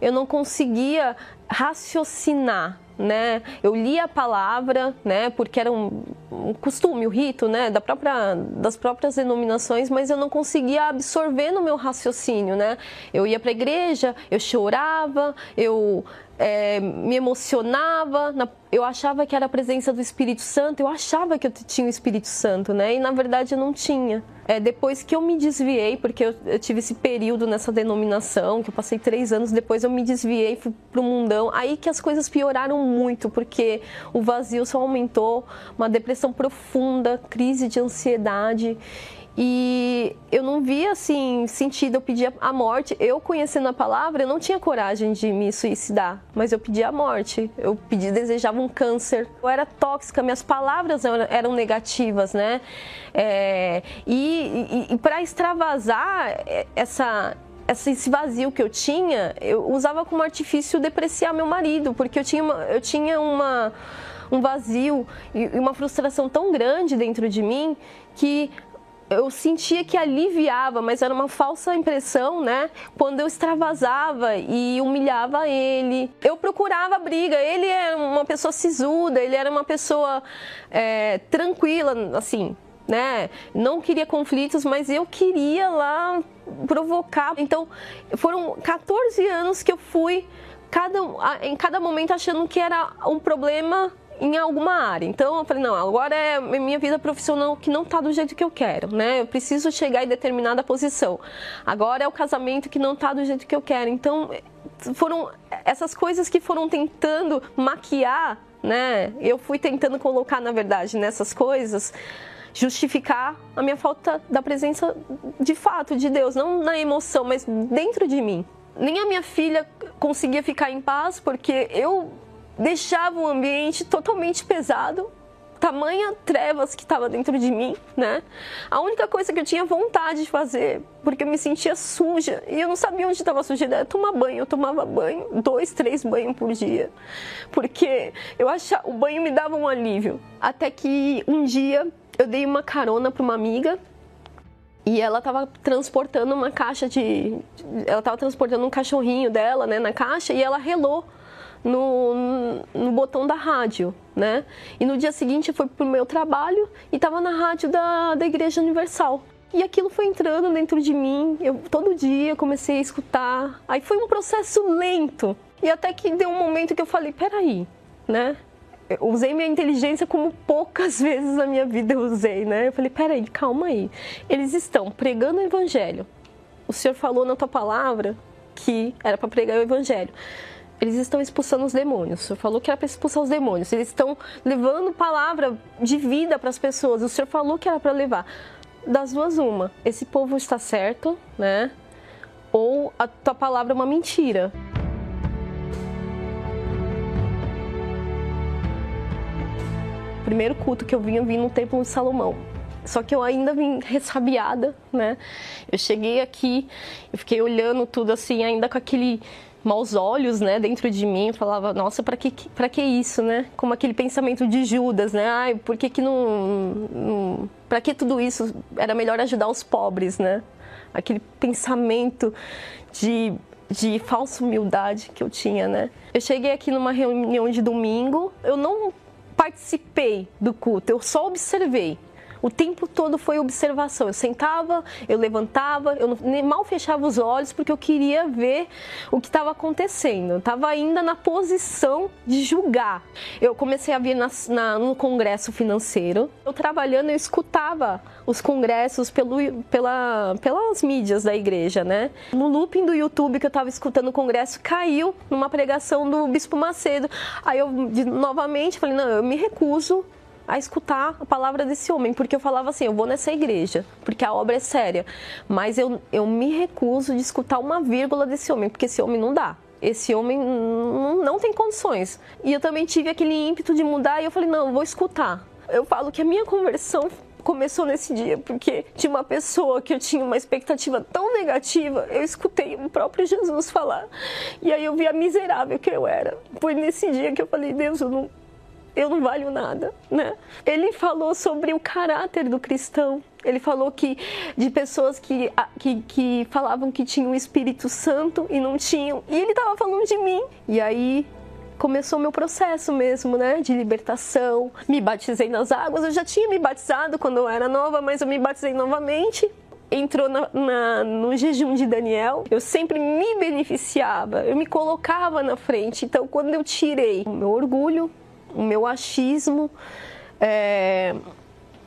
eu não conseguia raciocinar, né? Eu lia a palavra, né? Porque era um, um costume, o um rito, né? Da própria, das próprias denominações, mas eu não conseguia absorver no meu raciocínio, né? Eu ia para a igreja, eu chorava, eu é, me emocionava, na, eu achava que era a presença do Espírito Santo, eu achava que eu tinha o Espírito Santo, né? E na verdade eu não tinha. É, depois que eu me desviei, porque eu, eu, tive esse período nessa denominação, que eu passei três anos, depois eu me desviei, fui pro mundão, aí que as coisas pioraram muito, porque o vazio só aumentou, uma depressão profunda, crise de ansiedade. E eu não via assim sentido, eu pedia a morte. Eu conhecendo a palavra, eu não tinha coragem de me suicidar, mas eu pedia a morte. Eu pedi, desejava um câncer. Eu era tóxica, minhas palavras eram negativas, né? É, e, e, e para extravasar essa esse vazio que eu tinha, eu usava como artifício depreciar meu marido, porque eu tinha uma, eu tinha uma um vazio e uma frustração tão grande dentro de mim que eu sentia que aliviava, mas era uma falsa impressão, né? Quando eu extravasava e humilhava ele. Eu procurava briga. Ele era uma pessoa sisuda, ele era uma pessoa é, tranquila, assim, né? Não queria conflitos, mas eu queria lá provocar. Então, foram 14 anos que eu fui cada, em cada momento achando que era um problema em alguma área. Então eu falei, não, agora é minha vida profissional que não está do jeito que eu quero, né? Eu preciso chegar em determinada posição. Agora é o casamento que não está do jeito que eu quero. Então foram essas coisas que foram tentando maquiar, né? Eu fui tentando colocar, na verdade, nessas coisas justificar a minha falta da presença de fato de Deus, não na emoção, mas dentro de mim. Nem a minha filha conseguia ficar em paz porque eu deixava o ambiente totalmente pesado, tamanha trevas que estava dentro de mim, né? A única coisa que eu tinha vontade de fazer, porque eu me sentia suja e eu não sabia onde estava a sujeira, era tomar banho. Eu tomava banho, dois, três banhos por dia, porque eu achava o banho me dava um alívio. Até que um dia eu dei uma carona para uma amiga e ela estava transportando uma caixa de, ela estava transportando um cachorrinho dela, né, na caixa e ela relou no, no botão da rádio, né? E no dia seguinte eu fui pro meu trabalho e estava na rádio da, da Igreja Universal. E aquilo foi entrando dentro de mim, eu todo dia comecei a escutar. Aí foi um processo lento. E até que deu um momento que eu falei, peraí, né? Eu usei minha inteligência como poucas vezes na minha vida eu usei, né? Eu falei, peraí, calma aí. Eles estão pregando o evangelho. O Senhor falou na tua palavra que era para pregar o evangelho eles estão expulsando os demônios. O senhor falou que era para expulsar os demônios. Eles estão levando palavra de vida para as pessoas. O senhor falou que era para levar. Das duas, uma. Esse povo está certo, né? Ou a tua palavra é uma mentira. O primeiro culto que eu vim, eu vim no Templo de Salomão. Só que eu ainda vim ressabiada, né? Eu cheguei aqui, eu fiquei olhando tudo assim, ainda com aquele maus olhos, né, dentro de mim, falava, nossa, para que para que isso, né? Como aquele pensamento de Judas, né? Ai, por que que não, não para que tudo isso? Era melhor ajudar os pobres, né? Aquele pensamento de de falsa humildade que eu tinha, né? Eu cheguei aqui numa reunião de domingo, eu não participei do culto, eu só observei. O tempo todo foi observação. Eu sentava, eu levantava, eu mal fechava os olhos porque eu queria ver o que estava acontecendo. Eu estava ainda na posição de julgar. Eu comecei a vir na, na, no congresso financeiro. Eu trabalhando, eu escutava os congressos pelo, pela, pelas mídias da igreja, né? No looping do YouTube que eu estava escutando o congresso, caiu numa pregação do Bispo Macedo. Aí eu, de, novamente, falei, não, eu me recuso a escutar a palavra desse homem, porque eu falava assim, eu vou nessa igreja, porque a obra é séria, mas eu, eu me recuso de escutar uma vírgula desse homem, porque esse homem não dá. Esse homem não, tem condições. E eu também tive aquele ímpeto de mudar e eu falei, não, eu vou escutar. Eu falo que a minha conversão começou nesse dia, porque de uma pessoa que eu tinha uma expectativa tão negativa, eu escutei o próprio Jesus falar. E aí eu vi a miserável que eu era. Foi nesse dia que eu falei, Deus, eu não, eu não valho nada, né? Ele falou sobre o caráter do cristão. Ele falou que de pessoas que, que, que falavam que tinham o Espírito Santo e não tinham. E ele estava falando de mim. E aí começou meu processo mesmo, né, de libertação. Me batizei nas águas. Eu já tinha me batizado quando eu era nova, mas eu me batizei novamente entrou na, na, no jejum de Daniel, eu sempre me beneficiava, eu me colocava na frente. Então, quando eu tirei o meu orgulho, o meu achismo, é,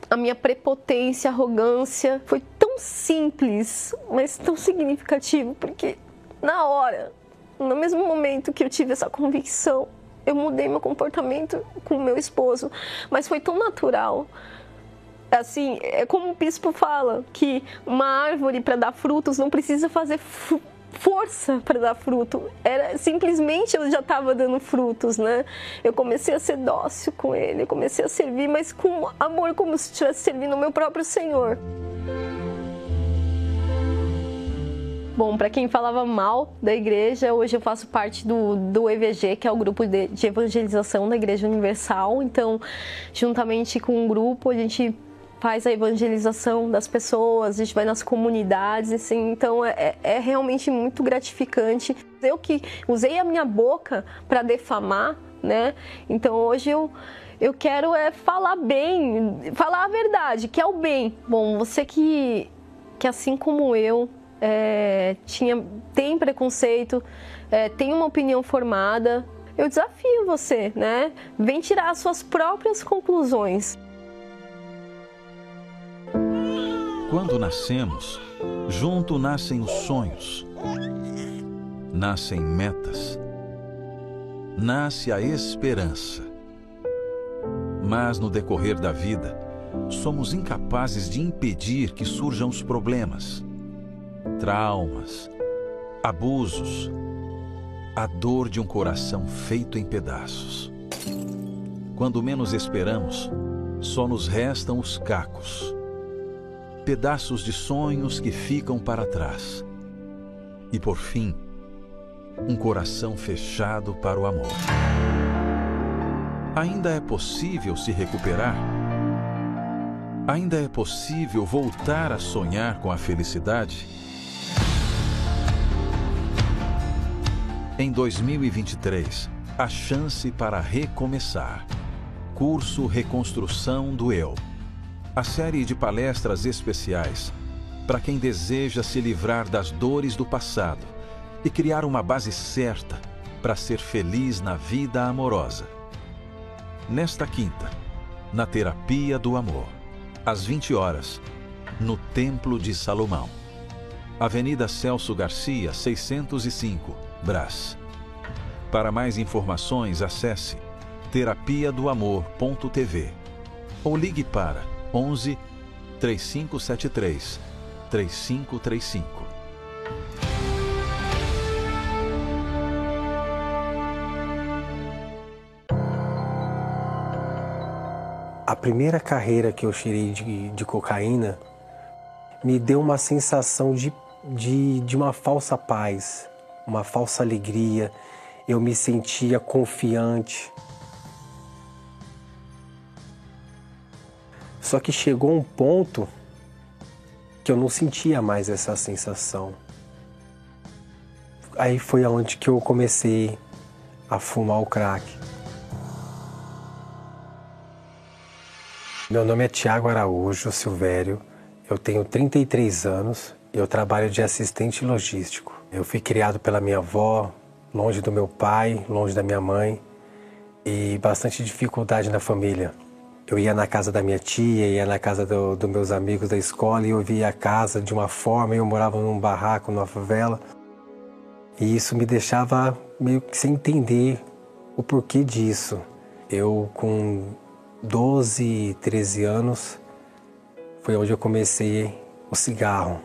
a minha prepotência, arrogância. Foi tão simples, mas tão significativo, porque na hora, no mesmo momento que eu tive essa convicção, eu mudei meu comportamento com meu esposo, mas foi tão natural. Assim, é como o bispo fala, que uma árvore para dar frutos não precisa fazer força para dar fruto. Era simplesmente eu já estava dando frutos, né? Eu comecei a ser dócil com ele, comecei a servir, mas com amor, como se estivesse servindo o meu próprio Senhor. Bom, para quem falava mal da igreja, hoje eu faço parte do, do EVG, que é o grupo de, de evangelização da Igreja Universal. Então, juntamente com o grupo, a gente faz a evangelização das pessoas, a gente vai nas comunidades, assim, então é, é realmente muito gratificante. Eu que usei a minha boca para defamar, né? Então hoje eu eu quero é falar bem, falar a verdade, que é o bem. Bom, você que que assim como eu é, tinha tem preconceito, é, tem uma opinião formada, eu desafio você, né? Vem tirar as suas próprias conclusões. Quando nascemos, junto nascem os sonhos, nascem metas, nasce a esperança. Mas no decorrer da vida, somos incapazes de impedir que surjam os problemas, traumas, abusos, a dor de um coração feito em pedaços. Quando menos esperamos, só nos restam os cacos pedaços de sonhos que ficam para trás. E por fim, um coração fechado para o amor. Ainda é possível se recuperar? Ainda é possível voltar a sonhar com a felicidade? Em 2023, a chance para recomeçar. Curso Reconstrução do Eu a série de palestras especiais para quem deseja se livrar das dores do passado e criar uma base certa para ser feliz na vida amorosa. Nesta quinta, na Terapia do Amor, às 20 horas, no Templo de Salomão. Avenida Celso Garcia, 605, Brás. Para mais informações, acesse terapia do amor.tv ou ligue para 11 3573 3535. A primeira carreira que eu cheirei de, de cocaína me deu uma sensação de, de, de uma falsa paz, uma falsa alegria. Eu me sentia confiante, Só que chegou um ponto que eu não sentia mais essa sensação. Aí foi aonde que eu comecei a fumar o crack. Meu nome é Tiago Araújo Silvério, eu tenho 33 anos e eu trabalho de assistente logístico. Eu fui criado pela minha avó, longe do meu pai, longe da minha mãe e bastante dificuldade na família. Eu ia na casa da minha tia, ia na casa dos do meus amigos da escola e eu via a casa de uma forma, eu morava num barraco, numa favela. E isso me deixava meio que sem entender o porquê disso. Eu, com 12, 13 anos, foi onde eu comecei o cigarro.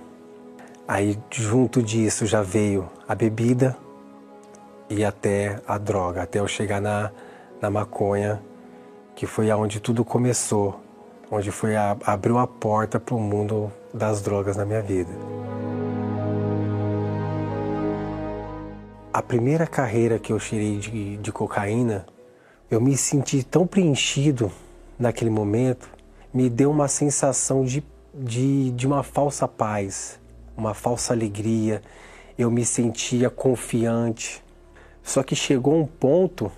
Aí, junto disso, já veio a bebida e até a droga, até eu chegar na, na maconha, que foi aonde tudo começou, onde foi a, abriu a porta para o mundo das drogas na minha vida. A primeira carreira que eu cheirei de, de cocaína, eu me senti tão preenchido naquele momento, me deu uma sensação de, de, de uma falsa paz, uma falsa alegria. Eu me sentia confiante. Só que chegou um ponto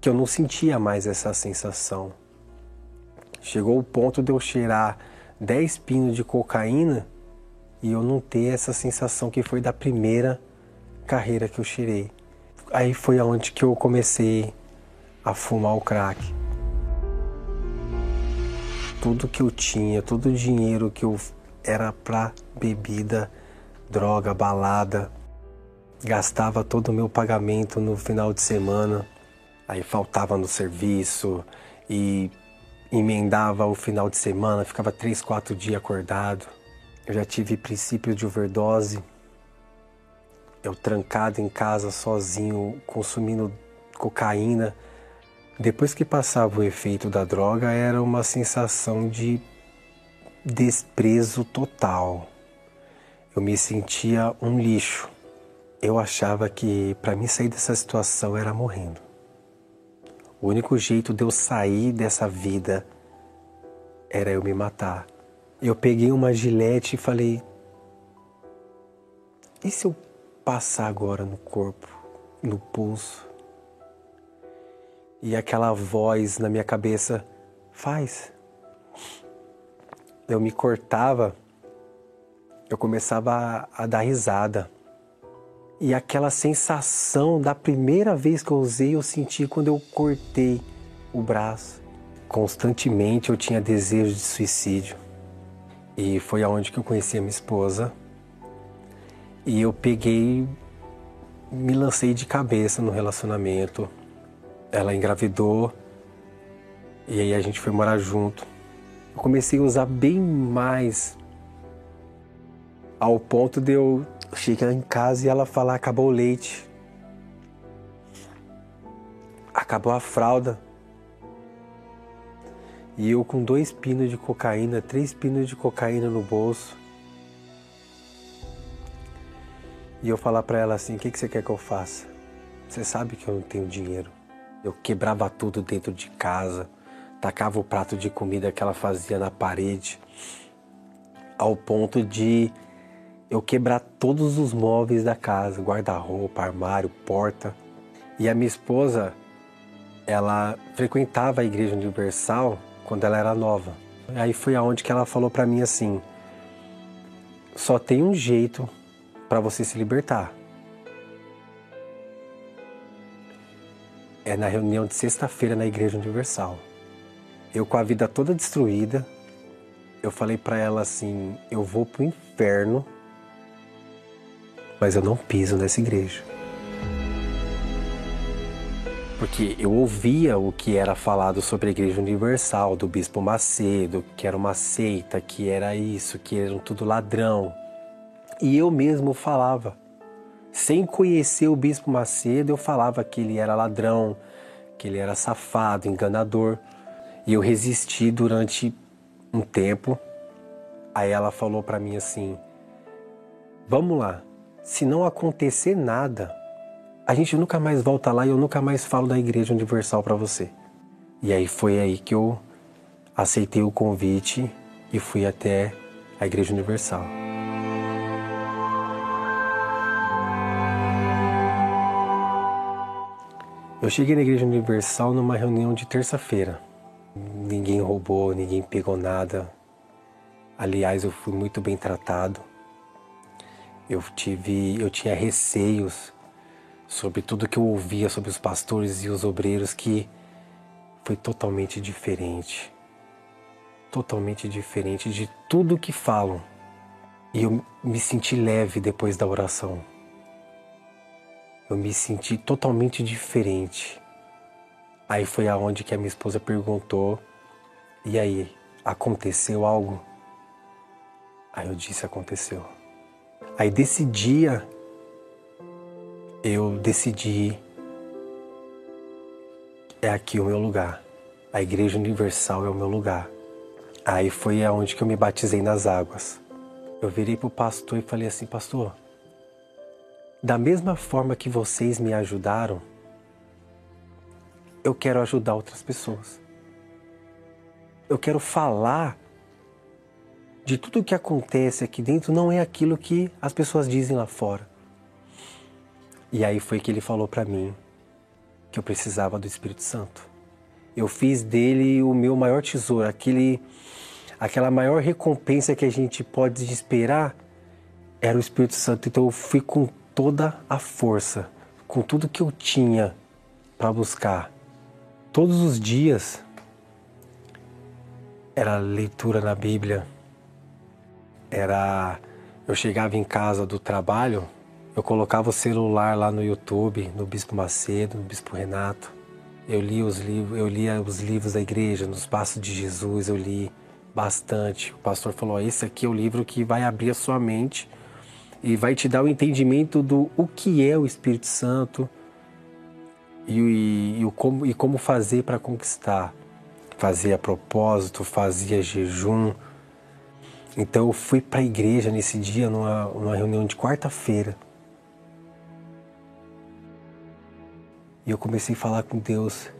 que eu não sentia mais essa sensação. Chegou o ponto de eu cheirar 10 pinos de cocaína e eu não ter essa sensação que foi da primeira carreira que eu cheirei. Aí foi aonde que eu comecei a fumar o crack. Tudo que eu tinha, todo o dinheiro que eu era para bebida, droga, balada, gastava todo o meu pagamento no final de semana. Aí faltava no serviço e emendava o final de semana, ficava três, quatro dias acordado. Eu já tive princípio de overdose eu trancado em casa sozinho, consumindo cocaína. Depois que passava o efeito da droga, era uma sensação de desprezo total. Eu me sentia um lixo. Eu achava que para mim sair dessa situação era morrendo. O único jeito de eu sair dessa vida era eu me matar. Eu peguei uma gilete e falei: e se eu passar agora no corpo, no pulso. E aquela voz na minha cabeça, faz. Eu me cortava, eu começava a, a dar risada. E aquela sensação da primeira vez que eu usei, eu senti quando eu cortei o braço. Constantemente eu tinha desejo de suicídio. E foi aonde que eu conheci a minha esposa. E eu peguei, me lancei de cabeça no relacionamento. Ela engravidou e aí a gente foi morar junto. Eu comecei a usar bem mais ao ponto de eu chegar em casa e ela falar acabou o leite. Acabou a fralda. E eu com dois pinos de cocaína, três pinos de cocaína no bolso. e eu falar para ela assim: o que, que você quer que eu faça? Você sabe que eu não tenho dinheiro. Eu quebrava tudo dentro de casa, tacava o prato de comida que ela fazia na parede, ao ponto de eu quebrar todos os móveis da casa, guarda-roupa, armário, porta. E a minha esposa, ela frequentava a Igreja Universal quando ela era nova. Aí foi aonde que ela falou para mim assim: só tem um jeito para você se libertar. É na reunião de sexta-feira na Igreja Universal. Eu com a vida toda destruída, eu falei para ela assim: eu vou pro inferno, mas eu não piso nessa igreja. Porque eu ouvia o que era falado sobre a Igreja Universal, do Bispo Macedo, que era uma seita, que era isso, que eram tudo ladrão, e eu mesmo falava. Sem conhecer o Bispo Macedo, eu falava que ele era ladrão, que ele era safado, enganador. E eu resisti durante um tempo. Aí ela falou para mim assim: Vamos lá, se não acontecer nada, a gente nunca mais volta lá e eu nunca mais falo da Igreja Universal para você. E aí foi aí que eu aceitei o convite e fui até a Igreja Universal. Eu cheguei na Igreja Universal numa reunião de terça-feira. Ninguém roubou, ninguém pegou nada. Aliás, eu fui muito bem tratado. Eu tive, eu tinha receios sobre tudo que eu ouvia sobre os pastores e os obreiros que foi totalmente diferente. Totalmente diferente de tudo que falam. E eu me senti leve depois da oração. Eu me senti totalmente diferente. Aí foi aonde que a minha esposa perguntou: "E aí, aconteceu algo?" Aí eu disse: "Aconteceu." Aí desse dia eu decidi é aqui o meu lugar. A Igreja Universal é o meu lugar. Aí foi aonde que eu me batizei nas águas. Eu virei pro pastor e falei assim, pastor, da mesma forma que vocês me ajudaram, eu quero ajudar outras pessoas. Eu quero falar de tudo o que acontece aqui dentro não é aquilo que as pessoas dizem lá fora. E aí foi que ele falou para mim que eu precisava do Espírito Santo. Eu fiz dele o meu maior tesouro, aquele aquela maior recompensa que a gente pode esperar era o Espírito Santo. Então eu fui com toda a força, com tudo que eu tinha para buscar. Todos os dias era leitura na Bíblia, era eu chegava em casa do trabalho, eu colocava o celular lá no YouTube, no Bispo Macedo, no Bispo Renato. Eu lia os livros, eu lia os livros da igreja, nos passos de Jesus, eu li bastante. O pastor falou: "Esse aqui é o livro que vai abrir a sua mente e vai te dar o entendimento do o que é o Espírito Santo e, e, e o como, e como fazer para conquistar. Fazia propósito, fazia jejum, então eu fui para a igreja nesse dia, numa, numa reunião de quarta-feira. E eu comecei a falar com Deus.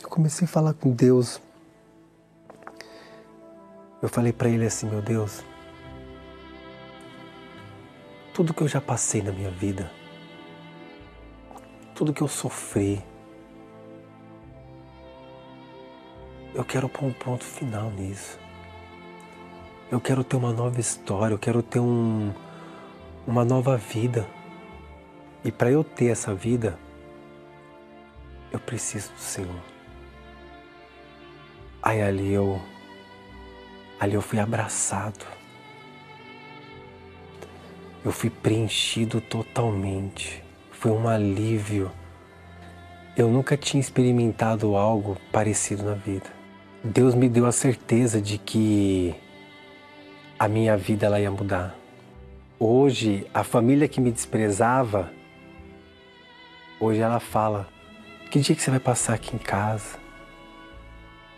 Eu comecei a falar com Deus. Eu falei para ele assim, meu Deus, tudo que eu já passei na minha vida, tudo que eu sofri, eu quero pôr um ponto final nisso. Eu quero ter uma nova história, eu quero ter um, uma nova vida. E para eu ter essa vida, eu preciso do Senhor. Aí ali eu ali eu fui abraçado. Eu fui preenchido totalmente. Foi um alívio. Eu nunca tinha experimentado algo parecido na vida. Deus me deu a certeza de que a minha vida ela ia mudar. Hoje, a família que me desprezava, hoje ela fala: Que dia que você vai passar aqui em casa?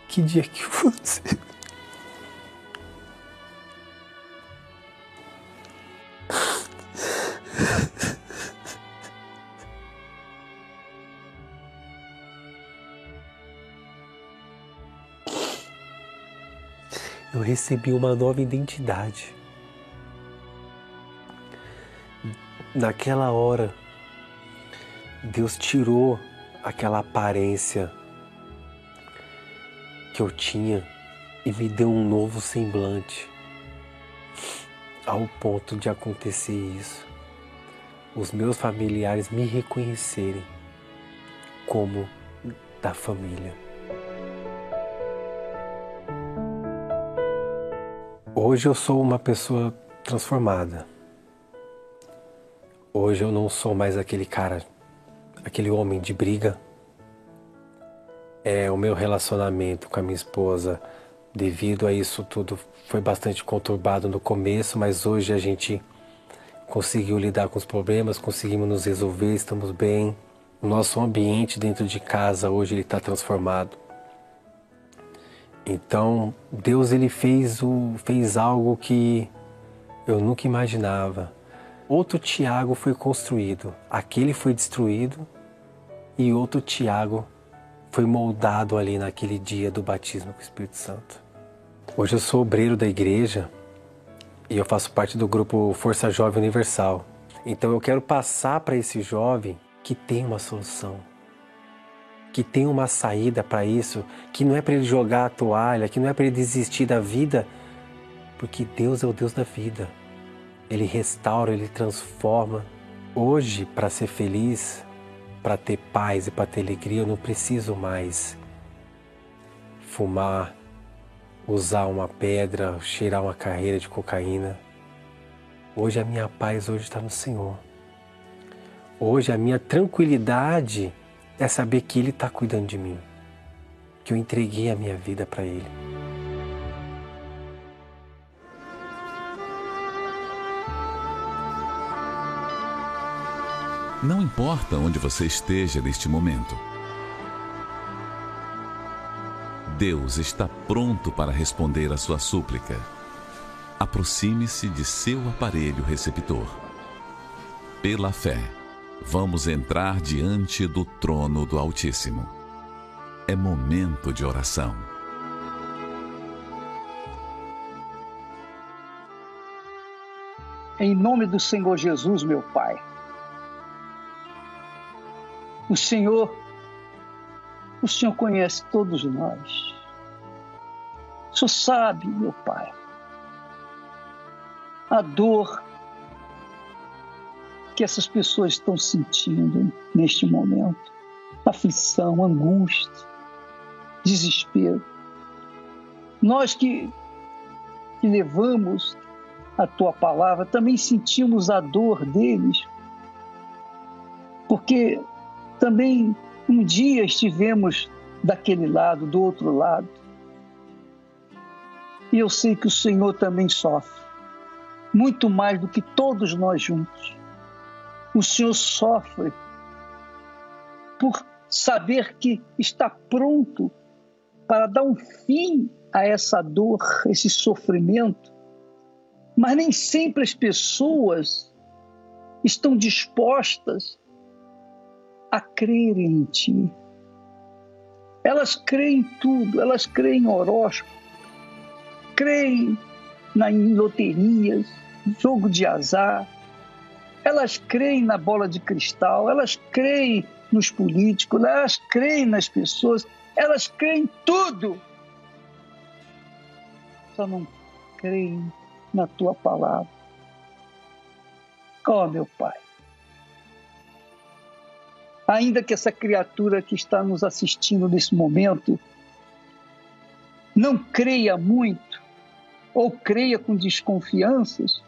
Que dia que você eu recebi uma nova identidade. Naquela hora, Deus tirou aquela aparência que eu tinha e me deu um novo semblante. Ao ponto de acontecer isso, os meus familiares me reconhecerem como da família. Hoje eu sou uma pessoa transformada. Hoje eu não sou mais aquele cara, aquele homem de briga. É o meu relacionamento com a minha esposa, devido a isso tudo, foi bastante conturbado no começo, mas hoje a gente conseguiu lidar com os problemas, conseguimos nos resolver, estamos bem. O nosso ambiente dentro de casa hoje ele está transformado. Então, Deus ele fez, o, fez algo que eu nunca imaginava. Outro Tiago foi construído, aquele foi destruído e outro Tiago foi moldado ali naquele dia do batismo com o Espírito Santo. Hoje eu sou obreiro da igreja e eu faço parte do grupo Força Jovem Universal. Então eu quero passar para esse jovem que tem uma solução, que tem uma saída para isso, que não é para ele jogar a toalha, que não é para ele desistir da vida, porque Deus é o Deus da vida. Ele restaura, ele transforma. Hoje, para ser feliz, para ter paz e para ter alegria, eu não preciso mais fumar, usar uma pedra, cheirar uma carreira de cocaína. Hoje a minha paz hoje está no Senhor. Hoje a minha tranquilidade é saber que Ele está cuidando de mim, que eu entreguei a minha vida para Ele. Não importa onde você esteja neste momento, Deus está pronto para responder a sua súplica. Aproxime-se de seu aparelho receptor. Pela fé vamos entrar diante do trono do Altíssimo. É momento de oração. Em nome do Senhor Jesus, meu Pai. O Senhor, o Senhor conhece todos nós. O Senhor sabe, meu Pai, a dor que essas pessoas estão sentindo neste momento. Aflição, angústia, desespero. Nós que, que levamos a tua palavra também sentimos a dor deles, porque também um dia estivemos daquele lado, do outro lado. E eu sei que o Senhor também sofre, muito mais do que todos nós juntos o Senhor sofre por saber que está pronto para dar um fim a essa dor, esse sofrimento. Mas nem sempre as pessoas estão dispostas a crer em Ti. Elas creem em tudo, elas creem em horóscopo, creem na, em loterias, jogo de azar, elas creem na bola de cristal, elas creem nos políticos, elas creem nas pessoas, elas creem em tudo. Só não creem na tua palavra. Ó oh, meu Pai, ainda que essa criatura que está nos assistindo nesse momento não creia muito ou creia com desconfianças,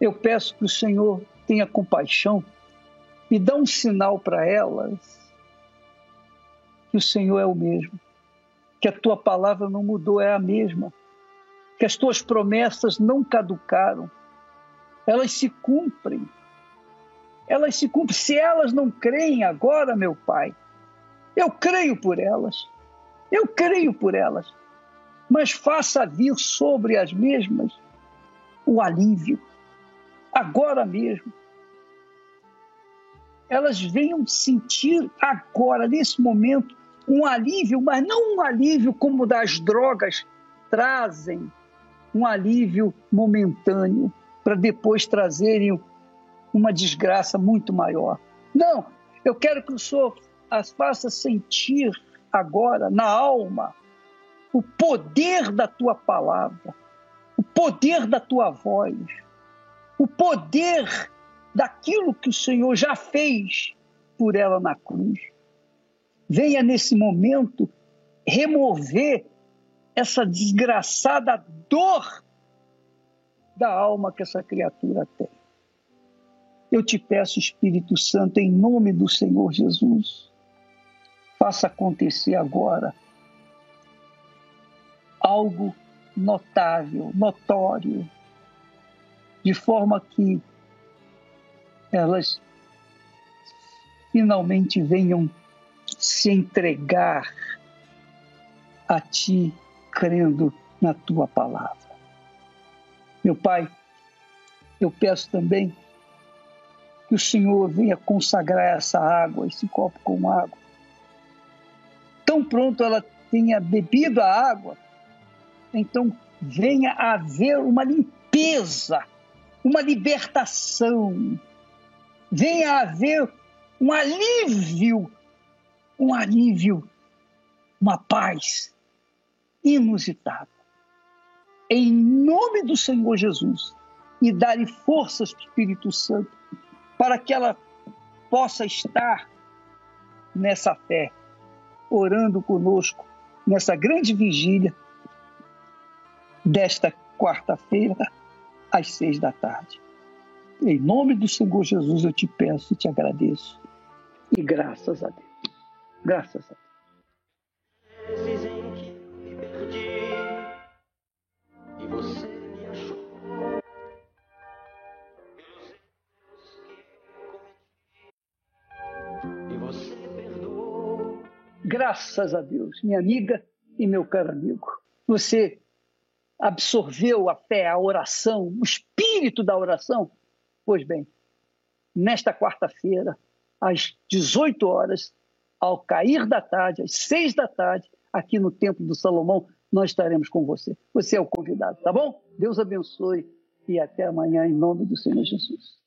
eu peço que o Senhor tenha compaixão e dá um sinal para elas que o Senhor é o mesmo, que a tua palavra não mudou, é a mesma, que as tuas promessas não caducaram, elas se cumprem. Elas se cumprem. Se elas não creem agora, meu Pai, eu creio por elas. Eu creio por elas. Mas faça vir sobre as mesmas o alívio, agora mesmo. Elas venham sentir agora, nesse momento, um alívio, mas não um alívio como das drogas trazem, um alívio momentâneo, para depois trazerem uma desgraça muito maior. Não, eu quero que o Senhor as faça sentir agora, na alma, o poder da tua palavra, o poder da tua voz, o poder daquilo que o Senhor já fez por ela na cruz. Venha nesse momento remover essa desgraçada dor da alma que essa criatura tem. Eu te peço, Espírito Santo, em nome do Senhor Jesus, faça acontecer agora algo notável, notório, de forma que elas finalmente venham se entregar a Ti, crendo na Tua palavra. Meu Pai, eu peço também que o Senhor venha consagrar essa água, esse copo com água. Tão pronto ela tenha bebido a água, então venha haver uma limpeza uma libertação, venha haver um alívio um alívio, uma paz inusitada. Em nome do Senhor Jesus, e dar-lhe forças do Espírito Santo, para que ela possa estar nessa fé, orando conosco nessa grande vigília desta quarta-feira, às seis da tarde. Em nome do Senhor Jesus eu te peço e te agradeço. E graças a Deus. Graças a Deus. Graças a Deus, minha amiga e meu caro amigo. Você absorveu a fé, a oração, o espírito da oração? Pois bem, nesta quarta-feira, às 18 horas, ao cair da tarde, às 6 da tarde, aqui no Templo do Salomão, nós estaremos com você. Você é o convidado, tá bom? Deus abençoe e até amanhã, em nome do Senhor Jesus.